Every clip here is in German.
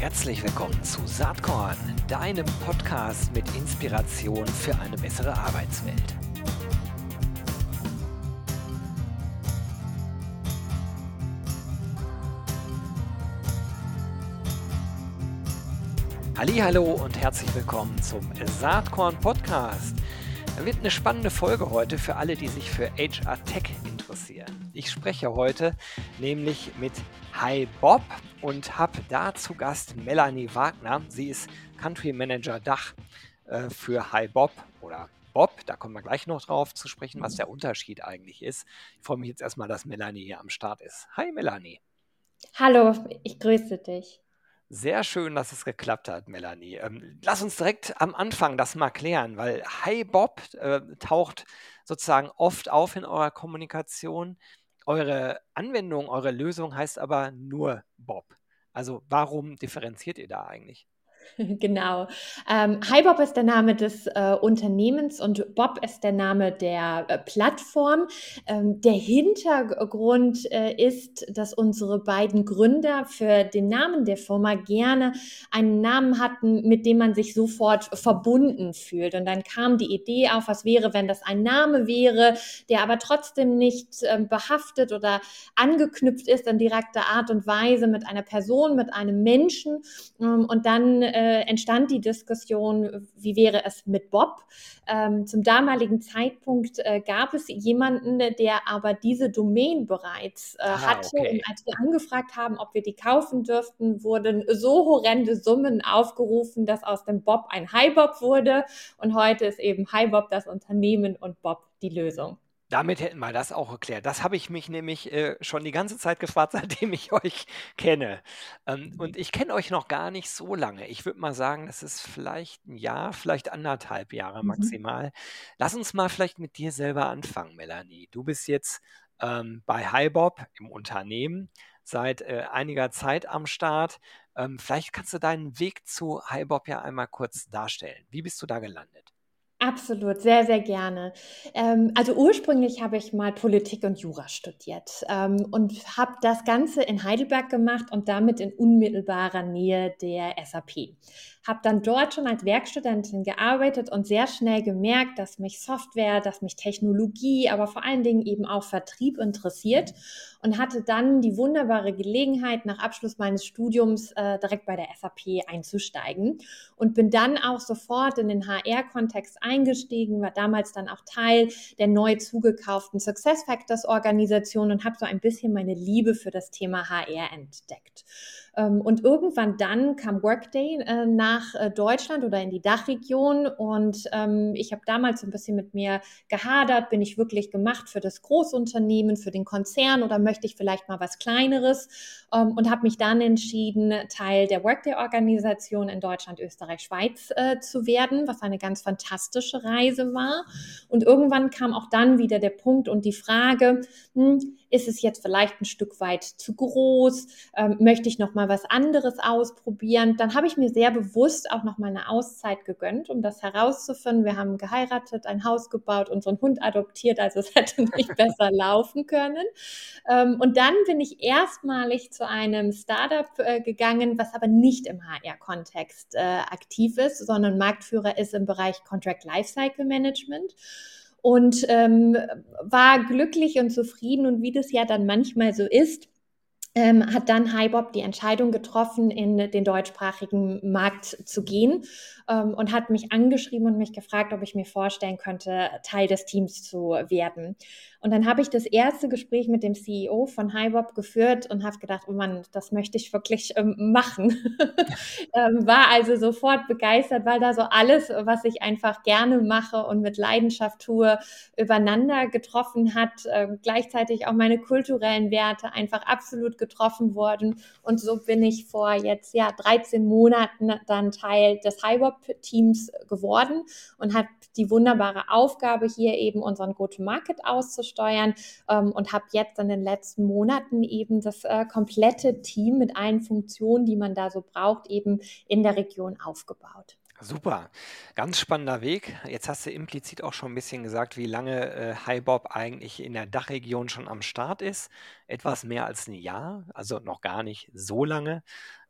Herzlich willkommen zu Saatkorn, deinem Podcast mit Inspiration für eine bessere Arbeitswelt. Hallo und herzlich willkommen zum Saatkorn Podcast. Da wird eine spannende Folge heute für alle, die sich für HR Tech interessieren. Ich spreche heute nämlich mit Hi Bob und habe da zu Gast Melanie Wagner. Sie ist Country Manager Dach äh, für Hi Bob oder Bob. Da kommen wir gleich noch drauf zu sprechen, was der Unterschied eigentlich ist. Ich freue mich jetzt erstmal, dass Melanie hier am Start ist. Hi Melanie. Hallo, ich grüße dich. Sehr schön, dass es geklappt hat, Melanie. Ähm, lass uns direkt am Anfang das mal klären, weil Hi Bob äh, taucht sozusagen oft auf in eurer Kommunikation. Eure Anwendung, eure Lösung heißt aber nur Bob. Also warum differenziert ihr da eigentlich? Genau. Ähm, HiBob ist der Name des äh, Unternehmens und Bob ist der Name der äh, Plattform. Ähm, der Hintergrund äh, ist, dass unsere beiden Gründer für den Namen der Firma gerne einen Namen hatten, mit dem man sich sofort verbunden fühlt. Und dann kam die Idee auf, was wäre, wenn das ein Name wäre, der aber trotzdem nicht ähm, behaftet oder angeknüpft ist in direkter Art und Weise mit einer Person, mit einem Menschen. Ähm, und dann äh, entstand die Diskussion, wie wäre es mit Bob? Ähm, zum damaligen Zeitpunkt äh, gab es jemanden, der aber diese Domain bereits äh, ah, hatte. Okay. Und als wir angefragt haben, ob wir die kaufen dürften, wurden so horrende Summen aufgerufen, dass aus dem Bob ein Hi Bob wurde. Und heute ist eben Hi Bob das Unternehmen und Bob die Lösung. Damit hätten wir das auch erklärt. Das habe ich mich nämlich äh, schon die ganze Zeit gefragt, seitdem ich euch kenne. Ähm, und ich kenne euch noch gar nicht so lange. Ich würde mal sagen, das ist vielleicht ein Jahr, vielleicht anderthalb Jahre Mhm. maximal. Lass uns mal vielleicht mit dir selber anfangen, Melanie. Du bist jetzt ähm, bei HiBob im Unternehmen seit äh, einiger Zeit am Start. Ähm, vielleicht kannst du deinen Weg zu HiBob ja einmal kurz darstellen. Wie bist du da gelandet? Absolut, sehr, sehr gerne. Ähm, also ursprünglich habe ich mal Politik und Jura studiert ähm, und habe das Ganze in Heidelberg gemacht und damit in unmittelbarer Nähe der SAP habe dann dort schon als Werkstudentin gearbeitet und sehr schnell gemerkt, dass mich Software, dass mich Technologie, aber vor allen Dingen eben auch Vertrieb interessiert und hatte dann die wunderbare Gelegenheit, nach Abschluss meines Studiums äh, direkt bei der SAP einzusteigen und bin dann auch sofort in den HR-Kontext eingestiegen, war damals dann auch Teil der neu zugekauften SuccessFactors Organisation und habe so ein bisschen meine Liebe für das Thema HR entdeckt. Ähm, und irgendwann dann kam Workday äh, nach äh, Deutschland oder in die Dachregion. Und ähm, ich habe damals ein bisschen mit mir gehadert, bin ich wirklich gemacht für das Großunternehmen, für den Konzern oder möchte ich vielleicht mal was Kleineres? Ähm, und habe mich dann entschieden, Teil der Workday-Organisation in Deutschland, Österreich, Schweiz äh, zu werden, was eine ganz fantastische Reise war. Und irgendwann kam auch dann wieder der Punkt und die Frage, hm, ist es jetzt vielleicht ein Stück weit zu groß? Ähm, möchte ich noch mal was anderes ausprobieren? Dann habe ich mir sehr bewusst auch noch mal eine Auszeit gegönnt, um das herauszufinden. Wir haben geheiratet, ein Haus gebaut, unseren Hund adoptiert, also es hätte nicht besser laufen können. Ähm, und dann bin ich erstmalig zu einem Startup äh, gegangen, was aber nicht im HR-Kontext äh, aktiv ist, sondern Marktführer ist im Bereich Contract Lifecycle Management und ähm, war glücklich und zufrieden und wie das ja dann manchmal so ist, ähm, hat dann HiBob die Entscheidung getroffen, in den deutschsprachigen Markt zu gehen ähm, und hat mich angeschrieben und mich gefragt, ob ich mir vorstellen könnte, Teil des Teams zu werden. Und dann habe ich das erste Gespräch mit dem CEO von HiBob geführt und habe gedacht, oh Mann, das möchte ich wirklich ähm, machen. ähm, war also sofort begeistert, weil da so alles, was ich einfach gerne mache und mit Leidenschaft tue, übereinander getroffen hat. Äh, gleichzeitig auch meine kulturellen Werte einfach absolut getroffen wurden. Und so bin ich vor jetzt ja 13 Monaten dann Teil des HiBob-Teams geworden und habe die wunderbare Aufgabe, hier eben unseren Go-to-Market auszustellen steuern ähm, und habe jetzt in den letzten Monaten eben das äh, komplette Team mit allen Funktionen, die man da so braucht, eben in der Region aufgebaut. Super, ganz spannender Weg. Jetzt hast du implizit auch schon ein bisschen gesagt, wie lange äh, HiBob eigentlich in der Dachregion schon am Start ist. Etwas mehr als ein Jahr, also noch gar nicht so lange.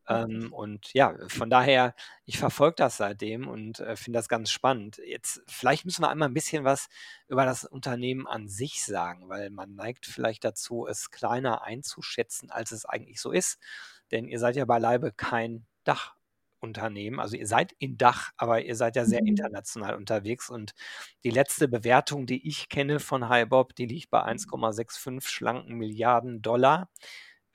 Ähm, und ja, von daher, ich verfolge das seitdem und äh, finde das ganz spannend. Jetzt, vielleicht müssen wir einmal ein bisschen was über das Unternehmen an sich sagen, weil man neigt vielleicht dazu, es kleiner einzuschätzen, als es eigentlich so ist. Denn ihr seid ja beileibe kein Dachunternehmen. Also ihr seid in Dach, aber ihr seid ja sehr Mhm. international unterwegs. Und die letzte Bewertung, die ich kenne von HiBob, die liegt bei 1,65 schlanken Milliarden Dollar.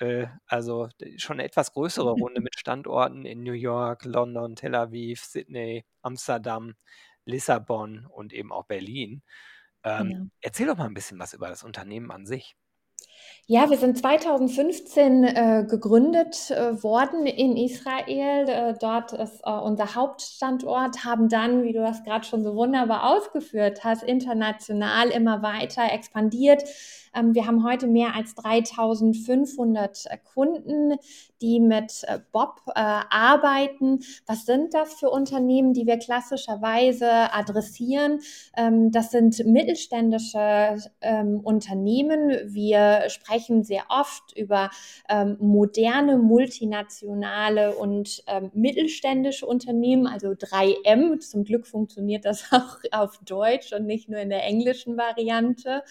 Äh, also schon eine etwas größere Runde mit Standorten in New York, London, Tel Aviv, Sydney, Amsterdam, Lissabon und eben auch Berlin. Ähm, Genau. erzähl doch mal ein bisschen was über das Unternehmen an sich. Ja, wir sind 2015 äh, gegründet äh, worden in Israel. Äh, dort ist äh, unser Hauptstandort, haben dann, wie du das gerade schon so wunderbar ausgeführt hast, international immer weiter expandiert. Ähm, wir haben heute mehr als 3500 äh, Kunden, die mit äh, Bob äh, arbeiten. Was sind das für Unternehmen, die wir klassischerweise adressieren? Ähm, das sind mittelständische ähm, Unternehmen. Wir sprechen sehr oft über ähm, moderne, multinationale und ähm, mittelständische Unternehmen, also 3M. Zum Glück funktioniert das auch auf Deutsch und nicht nur in der englischen Variante,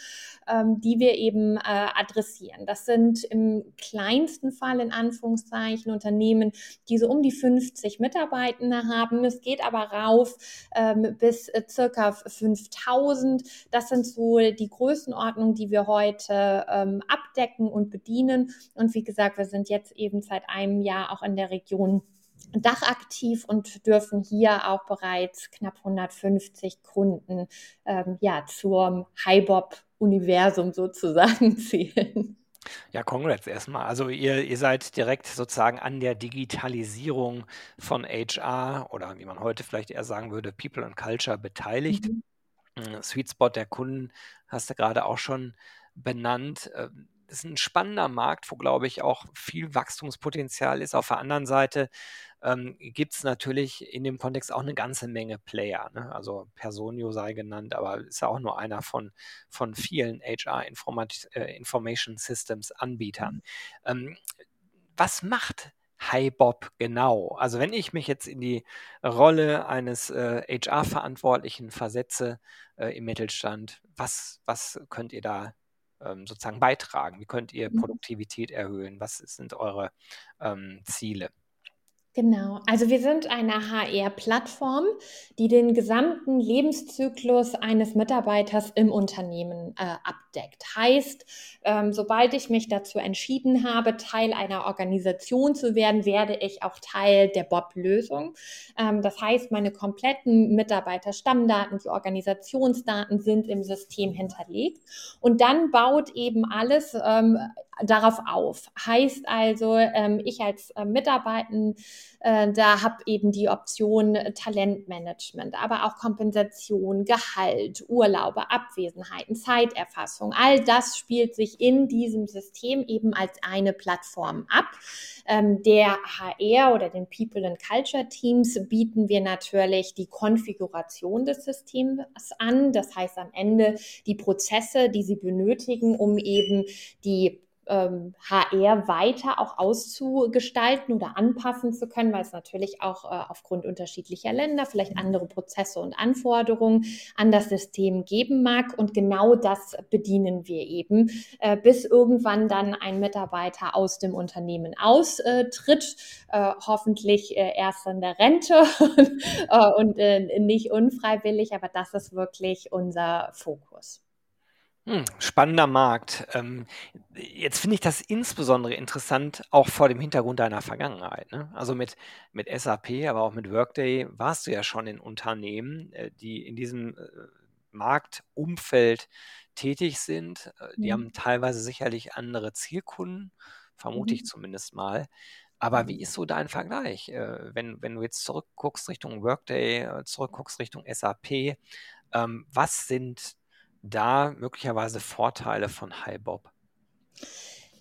ähm, die wir eben äh, adressieren. Das sind im kleinsten Fall in Anführungszeichen Unternehmen, die so um die 50 Mitarbeitende haben. Es geht aber rauf ähm, bis äh, circa 5000. Das sind so die Größenordnungen, die wir heute ähm, abdecken und bedienen. Und wie gesagt, wir sind jetzt eben seit einem Jahr auch in der Region Dach aktiv und dürfen hier auch bereits knapp 150 Kunden ähm, ja, zum HiBob-Universum sozusagen zählen. Ja, congrats erstmal. Also ihr, ihr seid direkt sozusagen an der Digitalisierung von HR oder wie man heute vielleicht eher sagen würde, People and Culture beteiligt. Mhm. Hm, Sweet Spot der Kunden hast du gerade auch schon benannt. Ist ein spannender Markt, wo, glaube ich, auch viel Wachstumspotenzial ist. Auf der anderen Seite ähm, gibt es natürlich in dem Kontext auch eine ganze Menge Player. Ne? Also Personio sei genannt, aber ist ja auch nur einer von, von vielen HR Informat äh, Information Systems Anbietern. Ähm, was macht HiBob genau? Also wenn ich mich jetzt in die Rolle eines äh, HR-Verantwortlichen versetze äh, im Mittelstand, was, was könnt ihr da ähm, sozusagen beitragen? Wie könnt ihr Mhm. Produktivität erhöhen? Was sind eure ähm, Ziele? Genau, also wir sind eine HR-Plattform, die den gesamten Lebenszyklus eines Mitarbeiters im Unternehmen äh, abdeckt. Heißt, ähm, sobald ich mich dazu entschieden habe, Teil einer Organisation zu werden, werde ich auch Teil der Bob-Lösung. Ähm, das heißt, meine kompletten Mitarbeiterstammdaten, die Organisationsdaten sind im System hinterlegt. Und dann baut eben alles ähm, darauf auf. Heißt also, ähm, ich als äh, Mitarbeitenden, äh, da habe eben die Option äh, Talentmanagement, aber auch Kompensation, Gehalt, Urlaube, Abwesenheiten, Zeiterfassung. All das spielt sich in diesem System eben als eine Plattform ab. Ähm, der HR oder den People and Culture Teams bieten wir natürlich die Konfiguration des Systems an. Das heißt am Ende die Prozesse, die sie benötigen, um eben die ähm, HR weiter auch auszugestalten oder anpassen zu können, weil es natürlich auch äh, aufgrund unterschiedlicher Länder vielleicht andere Prozesse und Anforderungen an das System geben mag. Und genau das bedienen wir eben, äh, bis irgendwann dann ein Mitarbeiter aus dem Unternehmen austritt, äh, hoffentlich äh, erst in der Rente äh, und äh, nicht unfreiwillig, aber das ist wirklich unser Fokus. Hm, spannender Markt. Ähm, jetzt finde ich das insbesondere interessant, auch vor dem Hintergrund deiner Vergangenheit. Ne? Also mit, mit SAP, aber auch mit Workday warst du ja schon in Unternehmen, äh, die in diesem äh, Marktumfeld tätig sind. Äh, die Mhm. haben teilweise sicherlich andere Zielkunden, vermute ich Mhm. zumindest mal. Aber wie ist so dein Vergleich, wenn, wenn du jetzt zurückguckst Richtung Workday, zurückguckst Richtung SAP? Ähm, was sind da möglicherweise Vorteile von HiBob?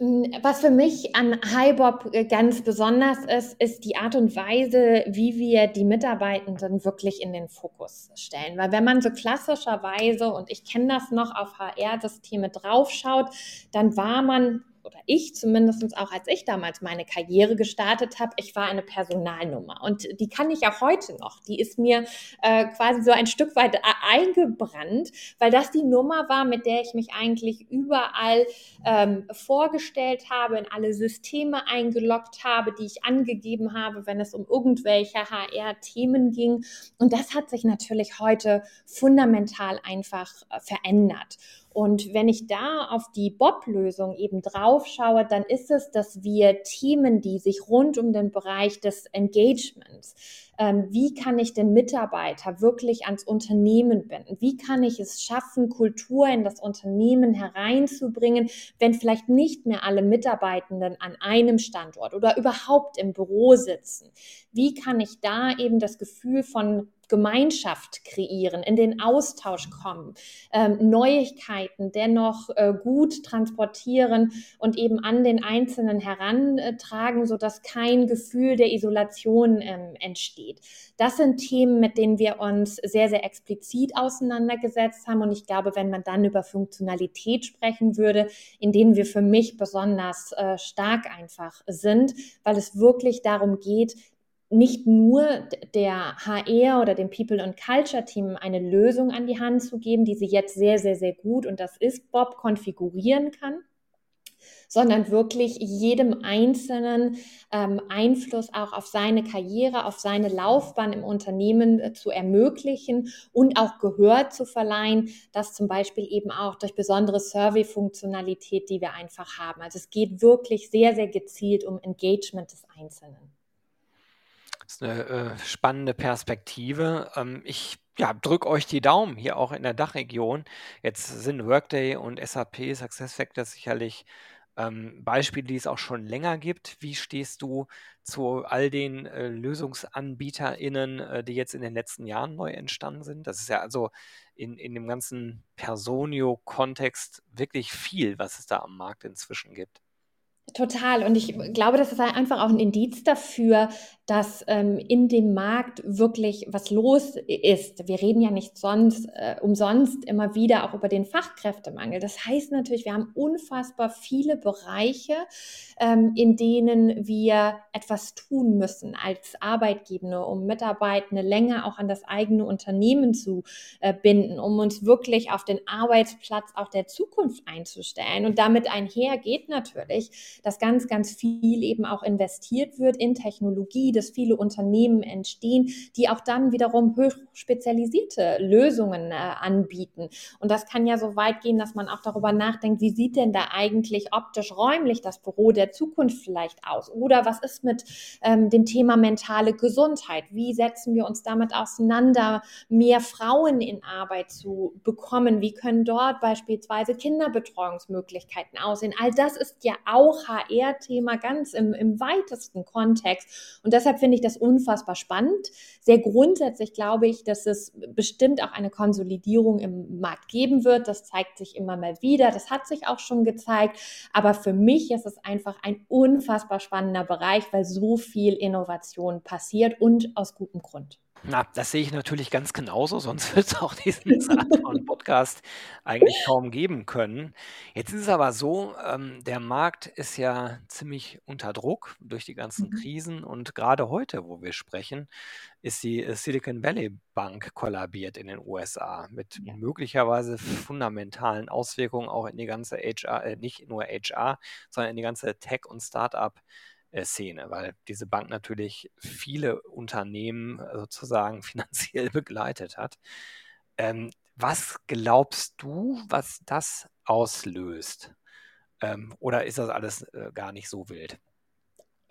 Hm, was für mich an HiBob äh, ganz besonders ist, ist die Art und Weise, wie wir die Mitarbeitenden wirklich in den Fokus stellen. Weil wenn man so klassischerweise, und ich kenne das noch, auf HR-Systeme draufschaut, dann war man oder ich zumindest auch, als ich damals meine Karriere gestartet habe, ich war eine Personalnummer. Und die kann ich auch heute noch. Die ist mir äh, quasi so ein Stück weit eingebrannt, weil das die Nummer war, mit der ich mich eigentlich überall ähm, vorgestellt habe, in alle Systeme eingeloggt habe, die ich angegeben habe, wenn es um irgendwelche HR-Themen ging. Und das hat sich natürlich heute fundamental einfach äh, verändert. Und wenn ich da auf die Bob-Lösung eben drauf schaue, dann ist es, dass wir Themen, die sich rund um den Bereich des Engagements, ähm, wie kann ich den Mitarbeiter wirklich ans Unternehmen binden? Wie kann ich es schaffen, Kultur in das Unternehmen hereinzubringen, wenn vielleicht nicht mehr alle Mitarbeitenden an einem Standort oder überhaupt im Büro sitzen? Wie kann ich da eben das Gefühl von Gemeinschaft kreieren, in den Austausch kommen, ähm, Neuigkeiten dennoch äh, gut transportieren und eben an den Einzelnen herantragen, sodass kein Gefühl der Isolation ähm, entsteht. Das sind Themen, mit denen wir uns sehr, sehr explizit auseinandergesetzt haben. Und ich glaube, wenn man dann über Funktionalität sprechen würde, in denen wir für mich besonders äh, stark einfach sind, weil es wirklich darum geht, nicht nur der HR oder dem People and Culture Team eine Lösung an die Hand zu geben, die sie jetzt sehr, sehr, sehr gut und das ist Bob konfigurieren kann, sondern wirklich jedem Einzelnen ähm, Einfluss auch auf seine Karriere, auf seine Laufbahn im Unternehmen äh, zu ermöglichen und auch Gehör zu verleihen, das zum Beispiel eben auch durch besondere Survey-Funktionalität, die wir einfach haben. Also es geht wirklich sehr, sehr gezielt um Engagement des Einzelnen. Ist eine äh, spannende Perspektive. Ähm, ich ja, drücke euch die Daumen hier auch in der Dachregion. Jetzt sind Workday und SAP SuccessFactors sicherlich ähm, Beispiele, die es auch schon länger gibt. Wie stehst du zu all den äh, LösungsanbieterInnen, äh, die jetzt in den letzten Jahren neu entstanden sind? Das ist ja also in, in dem ganzen Personio-Kontext wirklich viel, was es da am Markt inzwischen gibt. Total. Und ich glaube, das ist einfach auch ein Indiz dafür, dass ähm, in dem Markt wirklich was los ist. Wir reden ja nicht sonst äh, umsonst immer wieder auch über den Fachkräftemangel. Das heißt natürlich, wir haben unfassbar viele Bereiche, ähm, in denen wir etwas tun müssen als Arbeitgeber, um Mitarbeitende länger auch an das eigene Unternehmen zu äh, binden, um uns wirklich auf den Arbeitsplatz auch der Zukunft einzustellen. Und damit einher geht natürlich, dass ganz, ganz viel eben auch investiert wird in Technologie, dass viele Unternehmen entstehen, die auch dann wiederum hochspezialisierte Lösungen äh, anbieten. Und das kann ja so weit gehen, dass man auch darüber nachdenkt, wie sieht denn da eigentlich optisch räumlich das Büro der Zukunft vielleicht aus? Oder was ist mit ähm, dem Thema mentale Gesundheit? Wie setzen wir uns damit auseinander, mehr Frauen in Arbeit zu bekommen? Wie können dort beispielsweise Kinderbetreuungsmöglichkeiten aussehen? All das ist ja auch HR-Thema ganz im, im weitesten Kontext. Und deshalb finde ich das unfassbar spannend. Sehr grundsätzlich glaube ich, dass es bestimmt auch eine Konsolidierung im Markt geben wird. Das zeigt sich immer mal wieder. Das hat sich auch schon gezeigt. Aber für mich ist es einfach ein unfassbar spannender Bereich, weil so viel Innovation passiert und aus gutem Grund. Na, das sehe ich natürlich ganz genauso, sonst wird es auch diesen Saatkorn-Podcast eigentlich kaum geben können. Jetzt ist es aber so, ähm, der Markt ist ja ziemlich unter Druck durch die ganzen Mhm. Krisen und gerade heute, wo wir sprechen, ist die äh, Silicon Valley Bank kollabiert in den USA mit Ja. möglicherweise fundamentalen Auswirkungen auch in die ganze HR, äh, nicht nur HR, sondern in die ganze Tech- und Start-up äh, Szene, weil diese Bank natürlich viele Unternehmen äh, sozusagen finanziell begleitet hat. Ähm, was glaubst du, was das auslöst? Ähm, oder ist das alles äh, gar nicht so wild?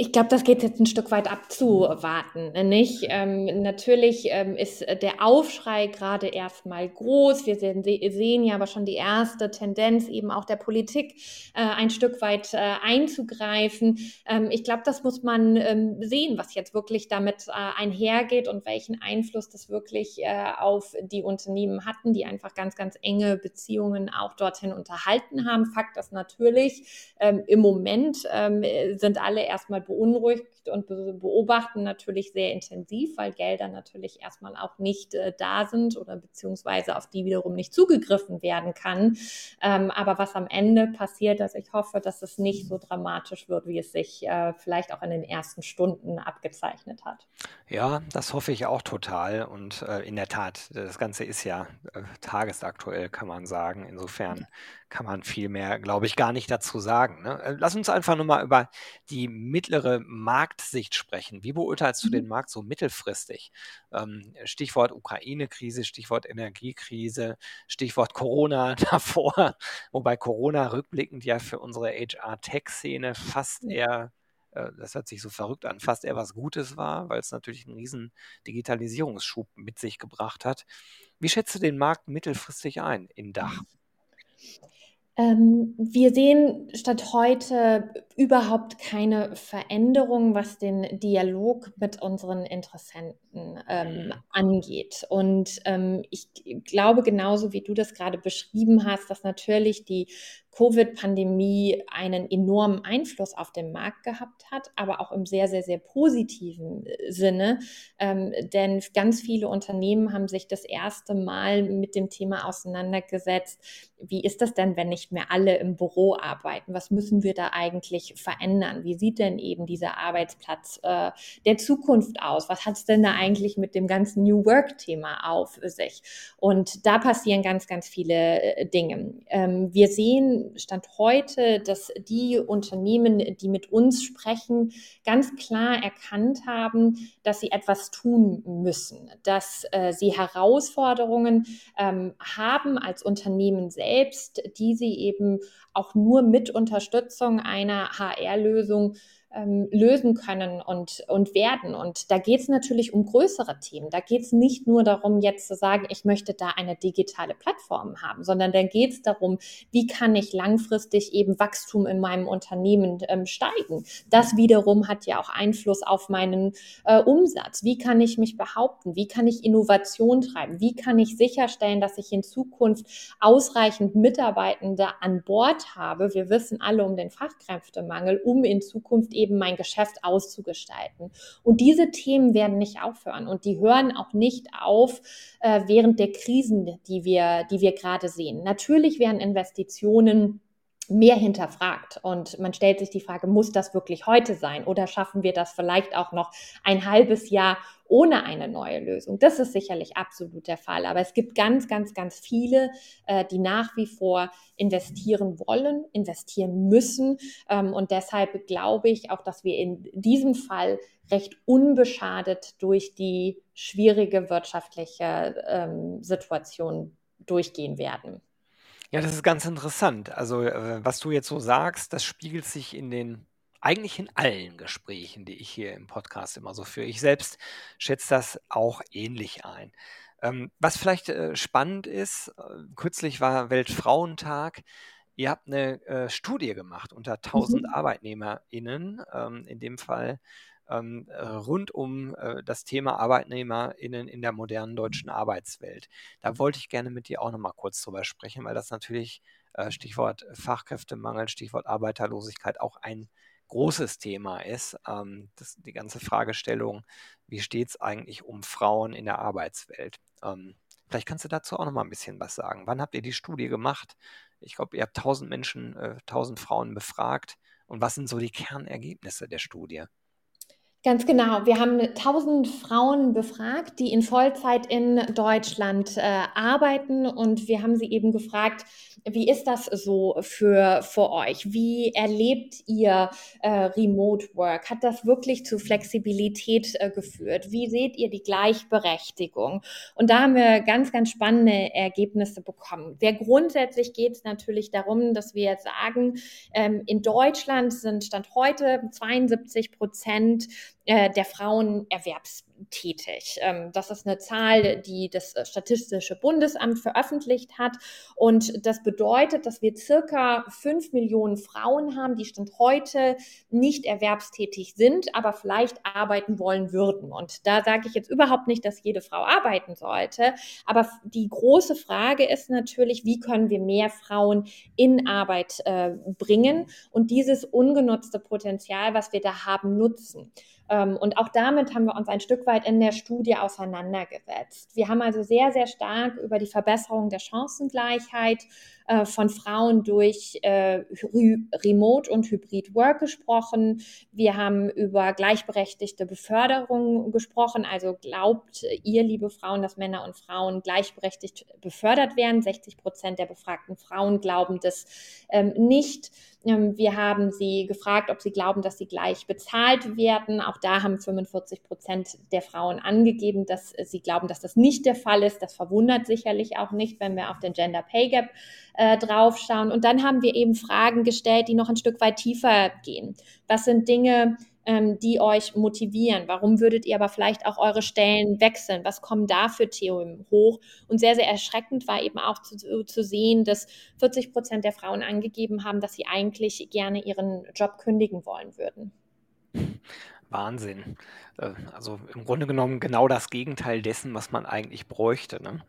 Ich glaube, das geht jetzt ein Stück weit abzuwarten, ne, nicht? Ähm, natürlich ähm, ist der Aufschrei gerade erstmal groß. Wir sehen, sehen, ja aber schon die erste Tendenz eben auch der Politik äh, ein Stück weit äh, einzugreifen. Ähm, ich glaube, das muss man ähm, sehen, was jetzt wirklich damit äh, einhergeht und welchen Einfluss das wirklich äh, auf die Unternehmen hatten, die einfach ganz, ganz enge Beziehungen auch dorthin unterhalten haben. Fakt ist natürlich, ähm, im Moment ähm, sind alle erstmal beunruhigt und beobachten natürlich sehr intensiv, weil Gelder natürlich erstmal auch nicht äh, da sind oder beziehungsweise auf die wiederum nicht zugegriffen werden kann. Ähm, aber was am Ende passiert, dass ich hoffe, dass es nicht so dramatisch wird, wie es sich äh, vielleicht auch in den ersten Stunden abgezeichnet hat. Ja, das hoffe ich auch total. Und äh, in der Tat, das Ganze ist ja äh, tagesaktuell, kann man sagen. Insofern kann man viel mehr, glaube ich, gar nicht dazu sagen. Ne? Äh, lass uns einfach nur mal über die mittlere Marktsicht sprechen. Wie beurteilst du den mhm. Markt so mittelfristig? Ähm, Stichwort Ukraine-Krise, Stichwort Energiekrise, Stichwort Corona davor, wobei Corona rückblickend ja für unsere HR-Tech-Szene fast eher äh, das hört sich so verrückt an, fast eher was Gutes war, weil es natürlich einen riesen Digitalisierungsschub mit sich gebracht hat. Wie schätzt du den Markt mittelfristig ein in Dach? Ähm, wir sehen statt heute überhaupt keine Veränderung, was den Dialog mit unseren Interessenten ähm, mhm. angeht. Und ähm, ich glaube genauso, wie du das gerade beschrieben hast, dass natürlich die Covid-Pandemie einen enormen Einfluss auf den Markt gehabt hat, aber auch im sehr, sehr, sehr positiven äh, Sinne. Ähm, denn ganz viele Unternehmen haben sich das erste Mal mit dem Thema auseinandergesetzt. Wie ist das denn, wenn nicht mehr alle im Büro arbeiten? Was müssen wir da eigentlich verändern? Wie sieht denn eben dieser Arbeitsplatz äh, der Zukunft aus? Was hat es denn da eigentlich mit dem ganzen New Work-Thema auf sich? Und da passieren ganz, ganz viele äh, Dinge. Ähm, wir sehen Stand heute, dass die Unternehmen, die mit uns sprechen, ganz klar erkannt haben, dass sie etwas tun müssen, dass äh, sie Herausforderungen ähm, haben als Unternehmen selbst, die sie eben auch nur mit Unterstützung einer HR-Lösung ähm, lösen können und, und werden. Und da geht es natürlich um größere Themen. Da geht es nicht nur darum, jetzt zu sagen, ich möchte da eine digitale Plattform haben, sondern dann geht es darum, wie kann ich langfristig eben Wachstum in meinem Unternehmen ähm, steigen. Das wiederum hat ja auch Einfluss auf meinen äh, Umsatz. Wie kann ich mich behaupten? Wie kann ich Innovation treiben? Wie kann ich sicherstellen, dass ich in Zukunft ausreichend Mitarbeitende an Bord habe? Wir wissen alle um den Fachkräftemangel, um in Zukunft eben mein Geschäft auszugestalten. Und diese Themen werden nicht aufhören und die hören auch nicht auf äh, während der Krisen, die wir, die wir gerade sehen. Natürlich werden Investitionen mehr hinterfragt. Und man stellt sich die Frage, muss das wirklich heute sein oder schaffen wir das vielleicht auch noch ein halbes Jahr ohne eine neue Lösung? Das ist sicherlich absolut der Fall. Aber es gibt ganz, ganz, ganz viele, äh, die nach wie vor investieren wollen, investieren müssen. Ähm, und deshalb glaube ich auch, dass wir in diesem Fall recht unbeschadet durch die schwierige wirtschaftliche ähm, Situation durchgehen werden. Ja, das ist ganz interessant. Also, äh, was du jetzt so sagst, das spiegelt sich in den eigentlich in allen Gesprächen, die ich hier im Podcast immer so führe. Ich selbst schätze das auch ähnlich ein. Ähm, was vielleicht äh, spannend ist, äh, kürzlich war Weltfrauentag. Ihr habt eine äh, Studie gemacht unter 1000 Mhm. ArbeitnehmerInnen, ähm, in dem Fall ähm, äh, rund um äh, das Thema ArbeitnehmerInnen in der modernen deutschen Arbeitswelt. Da wollte ich gerne mit dir auch nochmal kurz drüber sprechen, weil das natürlich äh, Stichwort Fachkräftemangel, Stichwort Arbeiterlosigkeit auch ein großes Thema ist. Ähm, das, die ganze Fragestellung, wie steht es eigentlich um Frauen in der Arbeitswelt? Ähm, vielleicht kannst du dazu auch nochmal ein bisschen was sagen. Wann habt ihr die Studie gemacht? Ich glaube, ihr habt 1000 Menschen, äh, 1000 Frauen befragt. Und was sind so die Kernergebnisse der Studie? Ganz genau. Wir haben 1000 Frauen befragt, die in Vollzeit in Deutschland äh, arbeiten und wir haben sie eben gefragt, wie ist das so für, für euch? Wie erlebt ihr äh, Remote Work? Hat das wirklich zu Flexibilität äh, geführt? Wie seht ihr die Gleichberechtigung? Und da haben wir ganz, ganz spannende Ergebnisse bekommen. Sehr grundsätzlich geht es natürlich darum, dass wir sagen, ähm, in Deutschland sind Stand heute 72 Prozent äh, der Frauen erwerbs tätig. Ähm, das ist eine Zahl, die das Statistische Bundesamt veröffentlicht hat. Und das bedeutet, dass wir circa fünf Millionen Frauen haben, die Stand heute nicht erwerbstätig sind, aber vielleicht arbeiten wollen würden. Und da sage ich jetzt überhaupt nicht, dass jede Frau arbeiten sollte. Aber die große Frage ist natürlich, wie können wir mehr Frauen in Arbeit äh, bringen und dieses ungenutzte Potenzial, was wir da haben, nutzen. Ähm, und auch damit haben wir uns ein Stück weit in der Studie auseinandergesetzt. Wir haben also sehr, sehr stark über die Verbesserung der Chancengleichheit äh, von Frauen durch äh, Remote und Hybrid Work gesprochen. Wir haben über gleichberechtigte Beförderung gesprochen. Also glaubt ihr, liebe Frauen, dass Männer und Frauen gleichberechtigt befördert werden? 60 Prozent der befragten Frauen glauben das ähm, nicht. Ähm, wir haben sie gefragt, ob sie glauben, dass sie gleich bezahlt werden. Auch da haben 45 Prozent der Frauen angegeben, dass sie glauben, dass das nicht der Fall ist. Das verwundert sicherlich auch nicht, wenn wir auf den Gender Pay Gap äh, draufschauen. Und dann haben wir eben Fragen gestellt, die noch ein Stück weit tiefer gehen. Was sind Dinge, ähm, die euch motivieren? Warum würdet ihr aber vielleicht auch eure Stellen wechseln? Was kommen da für Themen hoch? Und sehr, sehr erschreckend war eben auch zu, zu sehen, dass 40 Prozent der Frauen angegeben haben, dass sie eigentlich gerne ihren Job kündigen wollen würden. Wahnsinn. Äh, also im Grunde genommen genau das Gegenteil dessen, was man eigentlich bräuchte. Ne?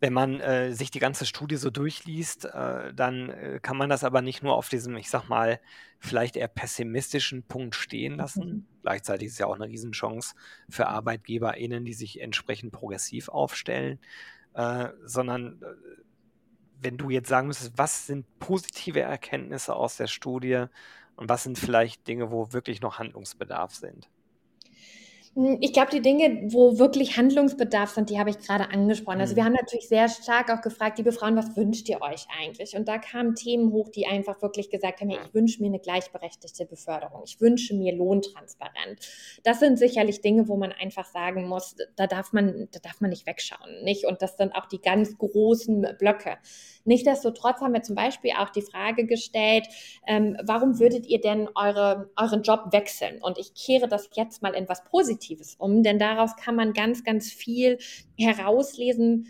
Wenn man äh, sich die ganze Studie so durchliest, äh, dann äh, kann man das aber nicht nur auf diesem, ich sag mal, vielleicht eher pessimistischen Punkt stehen lassen. Mhm. Gleichzeitig ist es ja auch eine Riesenchance für ArbeitgeberInnen, die sich entsprechend progressiv aufstellen, äh, sondern äh, wenn du jetzt sagen müsstest, was sind positive Erkenntnisse aus der Studie und was sind vielleicht Dinge, wo wirklich noch Handlungsbedarf sind? Hm, ich glaube, die Dinge, wo wirklich Handlungsbedarf sind, die habe ich gerade angesprochen. Also wir mhm. haben natürlich sehr stark auch gefragt, liebe Frauen, was wünscht ihr euch eigentlich? Und da kamen Themen hoch, die einfach wirklich gesagt haben, hey, ich wünsche mir eine gleichberechtigte Beförderung. Ich wünsche mir Lohntransparenz. Das sind sicherlich Dinge, wo man einfach sagen muss, da darf man, da darf man nicht wegschauen, nicht? Und das sind auch die ganz großen Blöcke. Nichtsdestotrotz haben wir zum Beispiel auch die Frage gestellt, ähm, warum würdet ihr denn eure, euren Job wechseln? Und ich kehre das jetzt mal in was Positives um, denn daraus kann man ganz, ganz viel herauslesen,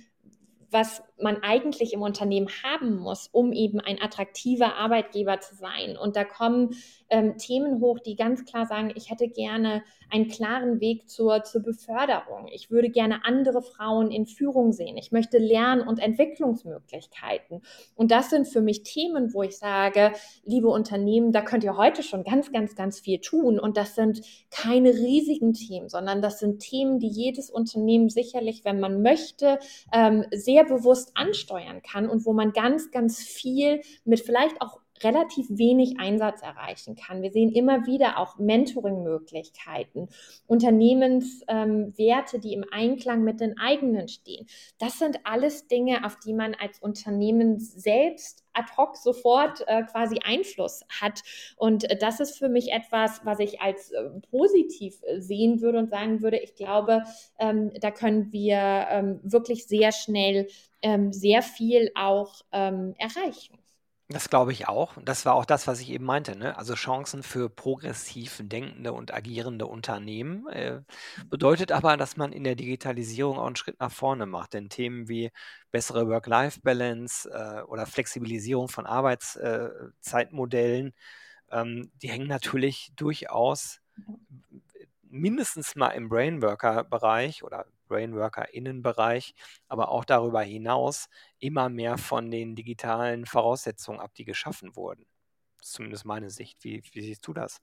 was man eigentlich im Unternehmen haben muss, um eben ein attraktiver Arbeitgeber zu sein. Und da kommen ähm, Themen hoch, die ganz klar sagen, ich hätte gerne einen klaren Weg zur, zur Beförderung. Ich würde gerne andere Frauen in Führung sehen. Ich möchte Lern- und Entwicklungsmöglichkeiten. Und das sind für mich Themen, wo ich sage, liebe Unternehmen, da könnt ihr heute schon ganz, ganz, ganz viel tun. Und das sind keine riesigen Themen, sondern das sind Themen, die jedes Unternehmen sicherlich, wenn man möchte, ähm, sehr bewusst ansteuern kann und wo man ganz, ganz viel mit vielleicht auch relativ wenig Einsatz erreichen kann. Wir sehen immer wieder auch Mentoring-Möglichkeiten, Unternehmenswerte, ähm, die im Einklang mit den eigenen stehen. Das sind alles Dinge, auf die man als Unternehmen selbst ad hoc sofort äh, quasi Einfluss hat. Und äh, das ist für mich etwas, was ich als äh, positiv sehen würde und sagen würde, ich glaube, ähm, da können wir ähm, wirklich sehr schnell ähm, sehr viel auch ähm, erreichen. Das glaube ich auch. Das war auch das, was ich eben meinte. Ne? Also Chancen für progressiv denkende und agierende Unternehmen. Äh, bedeutet aber, dass man in der Digitalisierung auch einen Schritt nach vorne macht. Denn Themen wie bessere Work-Life-Balance äh, oder Flexibilisierung von Arbeitszeitmodellen, äh, ähm, die hängen natürlich durchaus mindestens mal im Brainworker-Bereich oder Brainworker-Innenbereich, aber auch darüber hinaus immer mehr von den digitalen Voraussetzungen ab, die geschaffen wurden. Das ist zumindest meine Sicht. Wie, wie siehst du das?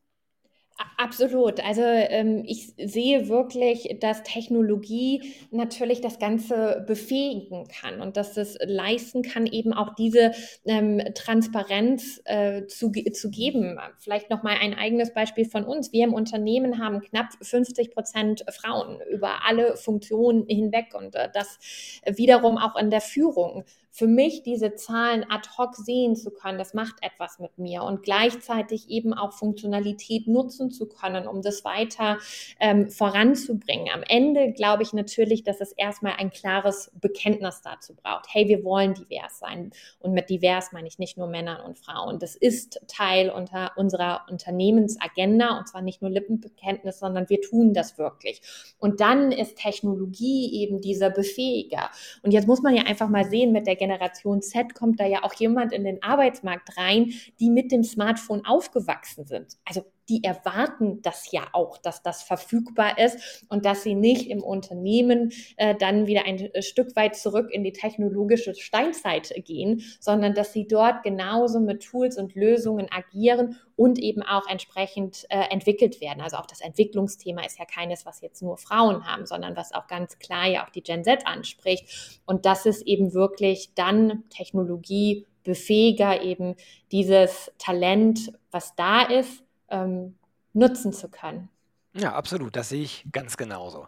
Absolut. Also ähm, ich sehe wirklich, dass Technologie natürlich das Ganze befähigen kann und dass es leisten kann, eben auch diese ähm, Transparenz äh, zu, zu geben. Vielleicht noch mal ein eigenes Beispiel von uns. Wir im Unternehmen haben knapp 50 Prozent Frauen über alle Funktionen hinweg und äh, das wiederum auch in der Führung für mich diese Zahlen ad hoc sehen zu können, das macht etwas mit mir und gleichzeitig eben auch Funktionalität nutzen zu können, um das weiter ähm, voranzubringen. Am Ende glaube ich natürlich, dass es erstmal ein klares Bekenntnis dazu braucht. Hey, wir wollen divers sein. Und mit divers meine ich nicht nur Männer und Frauen. Das ist Teil unter unserer Unternehmensagenda und zwar nicht nur Lippenbekenntnis, sondern wir tun das wirklich. Und dann ist Technologie eben dieser Befähiger. Und jetzt muss man ja einfach mal sehen, mit der Generation Z kommt da ja auch jemand in den Arbeitsmarkt rein, die mit dem Smartphone aufgewachsen sind. Also die erwarten das ja auch, dass das verfügbar ist und dass sie nicht im Unternehmen äh, dann wieder ein äh, Stück weit zurück in die technologische Steinzeit gehen, sondern dass sie dort genauso mit Tools und Lösungen agieren und eben auch entsprechend äh, entwickelt werden. Also auch das Entwicklungsthema ist ja keines, was jetzt nur Frauen haben, sondern was auch ganz klar ja auch die Gen Z anspricht. Und das ist eben wirklich dann Technologie befähiger, eben dieses Talent, was da ist, ähm, nutzen zu können. Ja, absolut. Das sehe ich ganz genauso.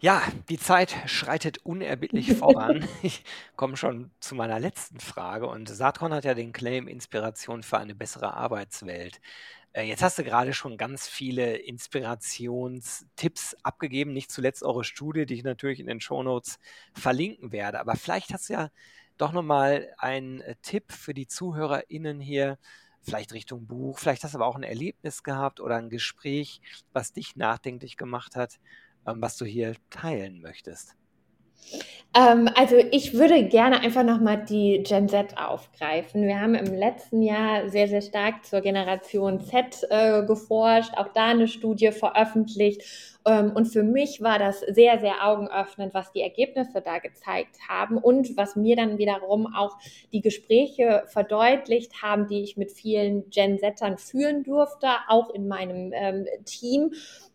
Ja, die Zeit schreitet unerbittlich voran. Ich komme schon zu meiner letzten Frage. Und Saatkorn hat ja den Claim Inspiration für eine bessere Arbeitswelt. Äh, jetzt hast du gerade schon ganz viele Inspirationstipps abgegeben, nicht zuletzt eure Studie, die ich natürlich in den Shownotes verlinken werde. Aber vielleicht hast du ja doch nochmal einen äh, Tipp für die ZuhörerInnen hier, vielleicht Richtung Buch, vielleicht hast du aber auch ein Erlebnis gehabt oder ein Gespräch, was dich nachdenklich gemacht hat, ähm, was du hier teilen möchtest. Ähm, also ich würde gerne einfach nochmal die Gen Z aufgreifen. Wir haben im letzten Jahr sehr, sehr stark zur Generation Z äh, geforscht, auch da eine Studie veröffentlicht. Ähm, und für mich war das sehr, sehr augenöffnend, was die Ergebnisse da gezeigt haben und was mir dann wiederum auch die Gespräche verdeutlicht haben, die ich mit vielen Gen Zern führen durfte, auch in meinem ähm, Team.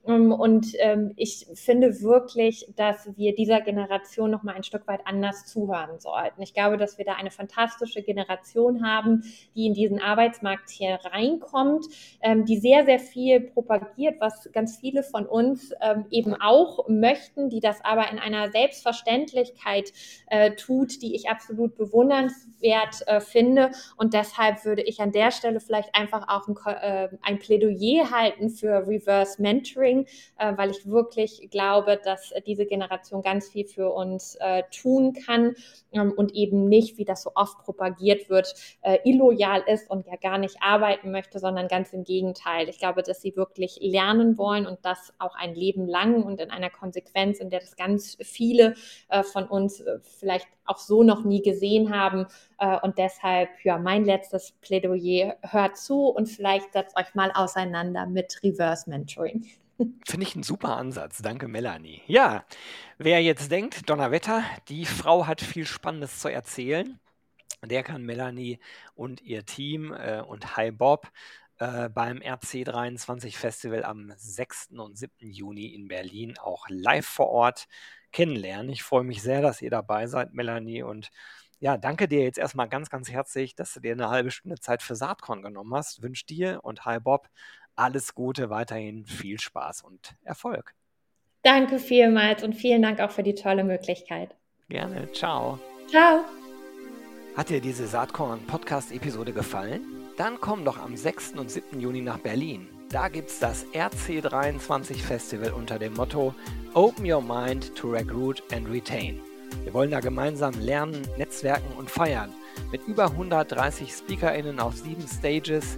Ähm, und ähm, ich finde wirklich, dass wir dieser Generation noch mal ein Stück weit anders zuhören sollten. Ich glaube, dass wir da eine fantastische Generation haben, die in diesen Arbeitsmarkt hier reinkommt, ähm, die sehr, sehr viel propagiert, was ganz viele von uns ähm, eben auch möchten, die das aber in einer Selbstverständlichkeit äh, tut, die ich absolut bewundernswert äh, finde. Und deshalb würde ich an der Stelle vielleicht einfach auch ein, äh, ein Plädoyer halten für Reverse Mentoring bringen, äh, weil ich wirklich glaube, dass diese Generation ganz viel für uns äh, tun kann ähm, und eben nicht, wie das so oft propagiert wird, äh, illoyal ist und ja gar nicht arbeiten möchte, sondern ganz im Gegenteil. Ich glaube, dass sie wirklich lernen wollen und das auch ein Leben lang und in einer Konsequenz, in der das ganz viele äh, von uns äh, vielleicht auch so noch nie gesehen haben. Äh, und deshalb, ja, mein letztes Plädoyer, hört zu und vielleicht setzt euch mal auseinander mit Reverse Mentoring. Finde ich ein super Ansatz. Danke, Melanie. Ja, wer jetzt denkt, Donnerwetter, die Frau hat viel Spannendes zu erzählen, der kann Melanie und ihr Team äh, und Hi Bob äh, beim RC23 Festival am 6. und 7. Juni in Berlin auch live vor Ort kennenlernen. Ich freue mich sehr, dass ihr dabei seid, Melanie. Und ja, danke dir jetzt erstmal ganz, ganz herzlich, dass du dir eine halbe Stunde Zeit für Saatkorn genommen hast. Wünsche dir und Hi Bob alles Gute, weiterhin viel Spaß und Erfolg. Danke vielmals und vielen Dank auch für die tolle Möglichkeit. Gerne. Ciao. Ciao. Hat dir diese Saatkorn-Podcast-Episode gefallen? Dann komm doch am 6. und 7. Juni nach Berlin. Da gibt's das RC23 Festival unter dem Motto Open Your Mind to Recruit and Retain. Wir wollen da gemeinsam lernen, netzwerken und feiern. Mit über 130 SpeakerInnen auf sieben Stages